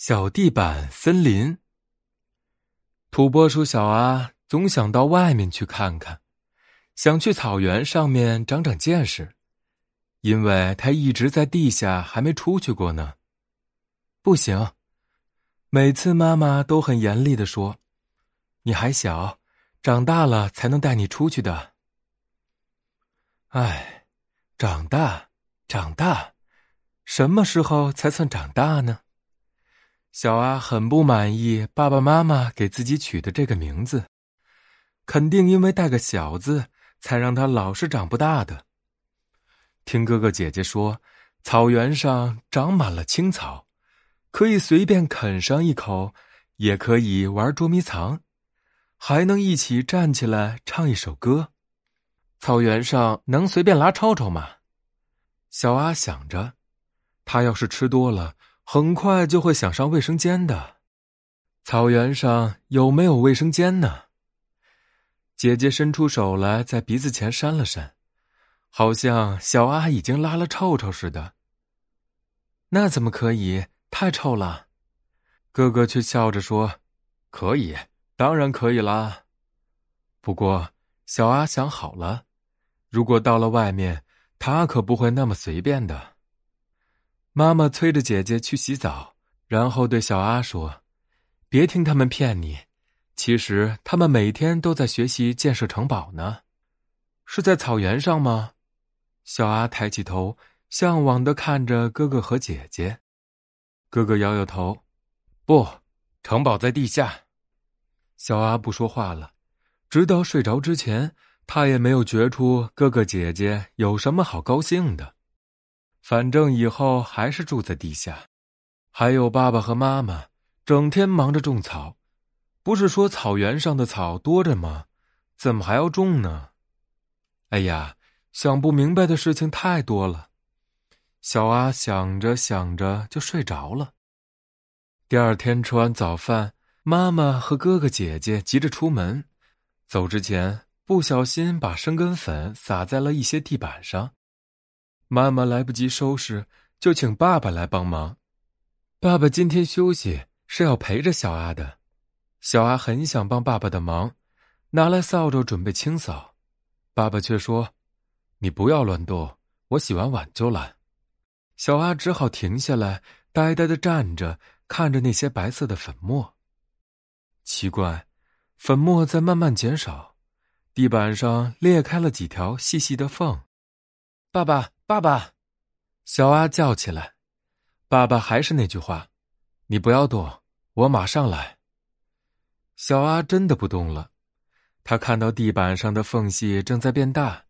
小地板森林。土拨鼠小阿总想到外面去看看，想去草原上面长长见识，因为他一直在地下还没出去过呢。不行，每次妈妈都很严厉的说：“你还小，长大了才能带你出去的。”哎，长大，长大，什么时候才算长大呢？小阿很不满意爸爸妈妈给自己取的这个名字，肯定因为带个“小”字，才让他老是长不大的。听哥哥姐姐说，草原上长满了青草，可以随便啃上一口，也可以玩捉迷藏，还能一起站起来唱一首歌。草原上能随便拉臭臭吗？小阿想着，他要是吃多了，很快就会想上卫生间的。草原上有没有卫生间呢？姐姐伸出手来，在鼻子前扇了扇，好像小阿已经拉了臭臭似的。那怎么可以？太臭了！哥哥却笑着说：“可以，当然可以啦。”不过小阿想好了。如果到了外面，他可不会那么随便的。妈妈催着姐姐去洗澡，然后对小阿说：“别听他们骗你，其实他们每天都在学习建设城堡呢。”是在草原上吗？小阿抬起头，向往的看着哥哥和姐姐。哥哥摇摇头：“不，城堡在地下。”小阿不说话了，直到睡着之前。他也没有觉出哥哥姐姐有什么好高兴的，反正以后还是住在地下。还有爸爸和妈妈，整天忙着种草。不是说草原上的草多着吗？怎么还要种呢？哎呀，想不明白的事情太多了。小阿想着想着就睡着了。第二天吃完早饭，妈妈和哥哥姐姐急着出门，走之前。不小心把生根粉撒在了一些地板上，妈妈来不及收拾，就请爸爸来帮忙。爸爸今天休息，是要陪着小阿的。小阿很想帮爸爸的忙，拿来扫帚准备清扫，爸爸却说：“你不要乱动，我洗完碗就来。”小阿只好停下来，呆呆的站着，看着那些白色的粉末。奇怪，粉末在慢慢减少。地板上裂开了几条细细的缝，爸爸，爸爸，小阿叫起来。爸爸还是那句话：“你不要动，我马上来。”小阿真的不动了，他看到地板上的缝隙正在变大，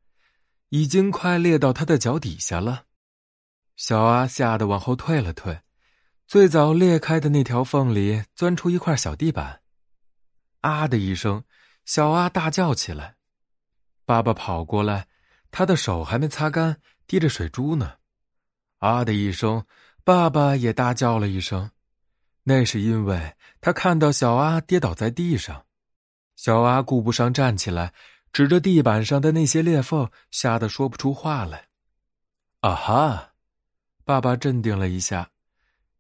已经快裂到他的脚底下了。小阿吓得往后退了退，最早裂开的那条缝里钻出一块小地板，啊的一声，小阿大叫起来。爸爸跑过来，他的手还没擦干，滴着水珠呢。啊的一声，爸爸也大叫了一声。那是因为他看到小阿跌倒在地上，小阿顾不上站起来，指着地板上的那些裂缝，吓得说不出话来。啊哈！爸爸镇定了一下，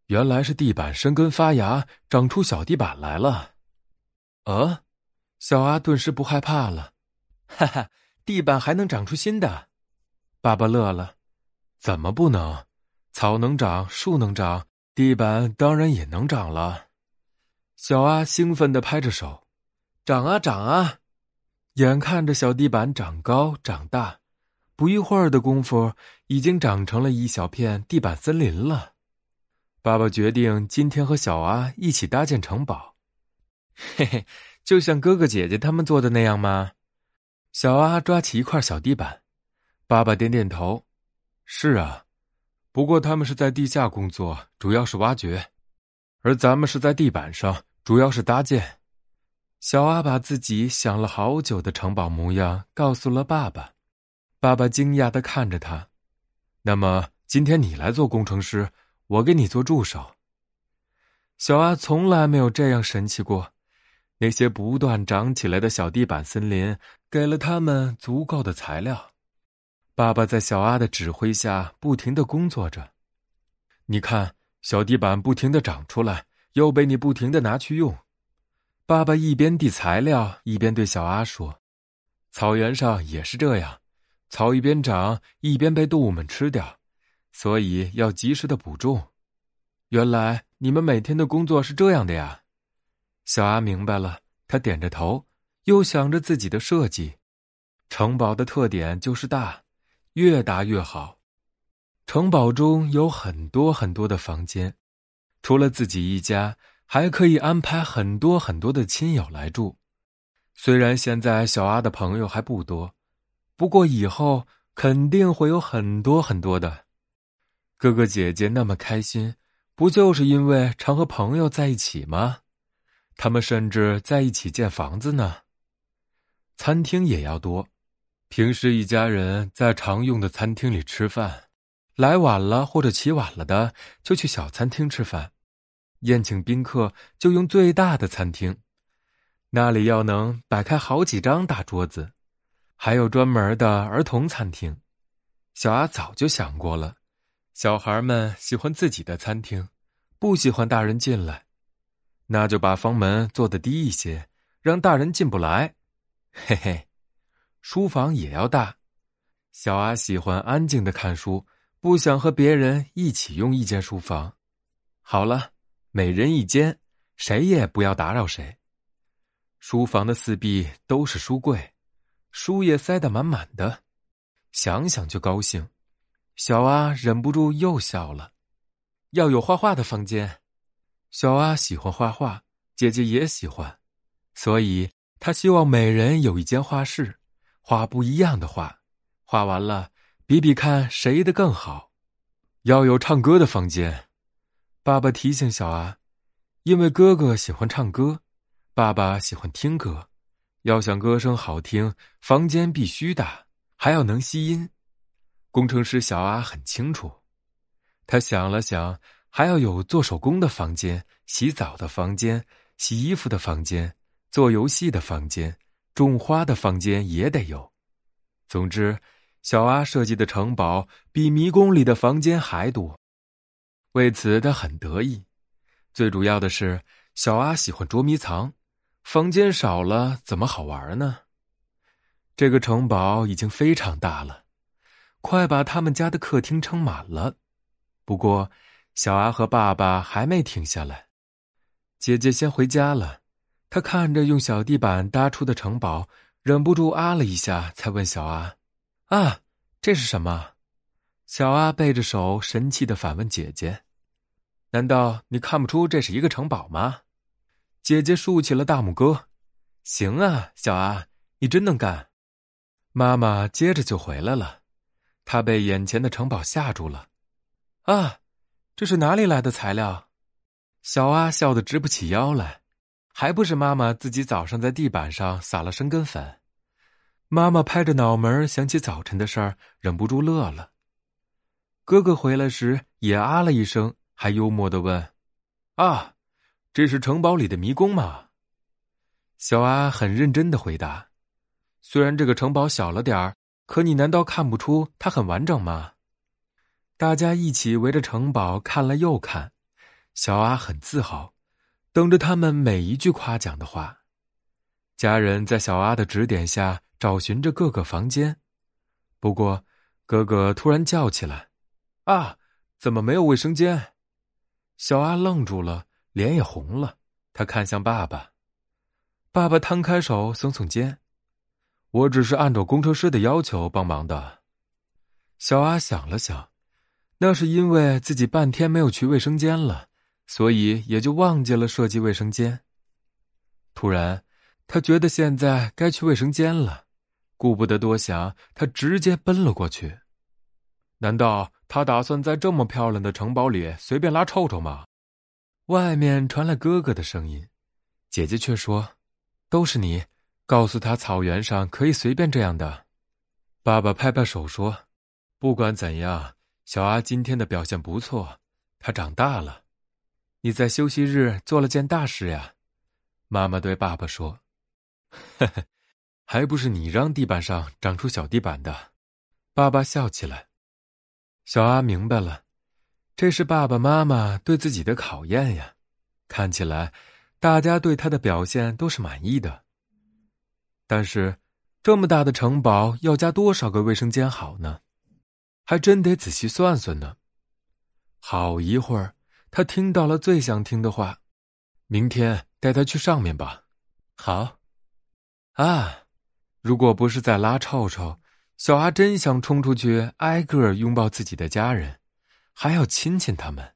原来是地板生根发芽，长出小地板来了。啊，小阿顿时不害怕了。哈哈，地板还能长出新的？爸爸乐了。怎么不能？草能长，树能长，地板当然也能长了。小阿兴奋的拍着手，长啊长啊！眼看着小地板长高长大，不一会儿的功夫，已经长成了一小片地板森林了。爸爸决定今天和小阿一起搭建城堡。嘿嘿，就像哥哥姐姐他们做的那样吗？小阿抓起一块小地板，爸爸点点头：“是啊，不过他们是在地下工作，主要是挖掘，而咱们是在地板上，主要是搭建。”小阿把自己想了好久的城堡模样告诉了爸爸，爸爸惊讶的看着他：“那么今天你来做工程师，我给你做助手。”小阿从来没有这样神奇过。那些不断长起来的小地板森林，给了他们足够的材料。爸爸在小阿的指挥下不停的工作着。你看，小地板不停的长出来，又被你不停的拿去用。爸爸一边递材料，一边对小阿说：“草原上也是这样，草一边长，一边被动物们吃掉，所以要及时的补种。”原来你们每天的工作是这样的呀。小阿明白了，他点着头，又想着自己的设计。城堡的特点就是大，越大越好。城堡中有很多很多的房间，除了自己一家，还可以安排很多很多的亲友来住。虽然现在小阿的朋友还不多，不过以后肯定会有很多很多的。哥哥姐姐那么开心，不就是因为常和朋友在一起吗？他们甚至在一起建房子呢。餐厅也要多，平时一家人在常用的餐厅里吃饭。来晚了或者起晚了的，就去小餐厅吃饭；宴请宾客就用最大的餐厅，那里要能摆开好几张大桌子。还有专门的儿童餐厅，小阿早就想过了。小孩们喜欢自己的餐厅，不喜欢大人进来，那就把房门做的低一些，让大人进不来。嘿嘿，书房也要大，小阿喜欢安静的看书。不想和别人一起用一间书房，好了，每人一间，谁也不要打扰谁。书房的四壁都是书柜，书也塞得满满的，想想就高兴。小阿忍不住又笑了。要有画画的房间，小阿喜欢画画，姐姐也喜欢，所以他希望每人有一间画室，画不一样的画，画完了。比比看谁的更好，要有唱歌的房间。爸爸提醒小阿，因为哥哥喜欢唱歌，爸爸喜欢听歌，要想歌声好听，房间必须大，还要能吸音。工程师小阿很清楚，他想了想，还要有做手工的房间、洗澡的房间、洗衣服的房间、做游戏的房间、种花的房间也得有。总之。小阿设计的城堡比迷宫里的房间还多，为此他很得意。最主要的是，小阿喜欢捉迷藏，房间少了怎么好玩呢？这个城堡已经非常大了，快把他们家的客厅撑满了。不过，小阿和爸爸还没停下来。姐姐先回家了，他看着用小地板搭出的城堡，忍不住啊了一下，才问小阿。啊，这是什么？小阿背着手，神气的反问姐姐：“难道你看不出这是一个城堡吗？”姐姐竖起了大拇哥：“行啊，小阿，你真能干。”妈妈接着就回来了，她被眼前的城堡吓住了。啊，这是哪里来的材料？小阿笑得直不起腰来，还不是妈妈自己早上在地板上撒了生根粉。妈妈拍着脑门想起早晨的事儿，忍不住乐了。哥哥回来时也啊了一声，还幽默的问：“啊，这是城堡里的迷宫吗？”小阿很认真的回答：“虽然这个城堡小了点儿，可你难道看不出它很完整吗？”大家一起围着城堡看了又看，小阿很自豪，等着他们每一句夸奖的话。家人在小阿的指点下。找寻着各个房间，不过哥哥突然叫起来：“啊，怎么没有卫生间？”小阿愣住了，脸也红了。他看向爸爸，爸爸摊开手，耸耸肩：“我只是按照工程师的要求帮忙的。”小阿想了想，那是因为自己半天没有去卫生间了，所以也就忘记了设计卫生间。突然，他觉得现在该去卫生间了。顾不得多想，他直接奔了过去。难道他打算在这么漂亮的城堡里随便拉臭臭吗？外面传来哥哥的声音，姐姐却说：“都是你，告诉他草原上可以随便这样的。”爸爸拍拍手说：“不管怎样，小阿今天的表现不错，他长大了。你在休息日做了件大事呀。”妈妈对爸爸说：“呵呵。”还不是你让地板上长出小地板的，爸爸笑起来。小阿明白了，这是爸爸妈妈对自己的考验呀，看起来，大家对他的表现都是满意的。但是，这么大的城堡要加多少个卫生间好呢？还真得仔细算算呢。好一会儿，他听到了最想听的话：“明天带他去上面吧。”好。啊，如果不是在拉臭臭，小阿真想冲出去挨个拥抱自己的家人，还要亲亲他们。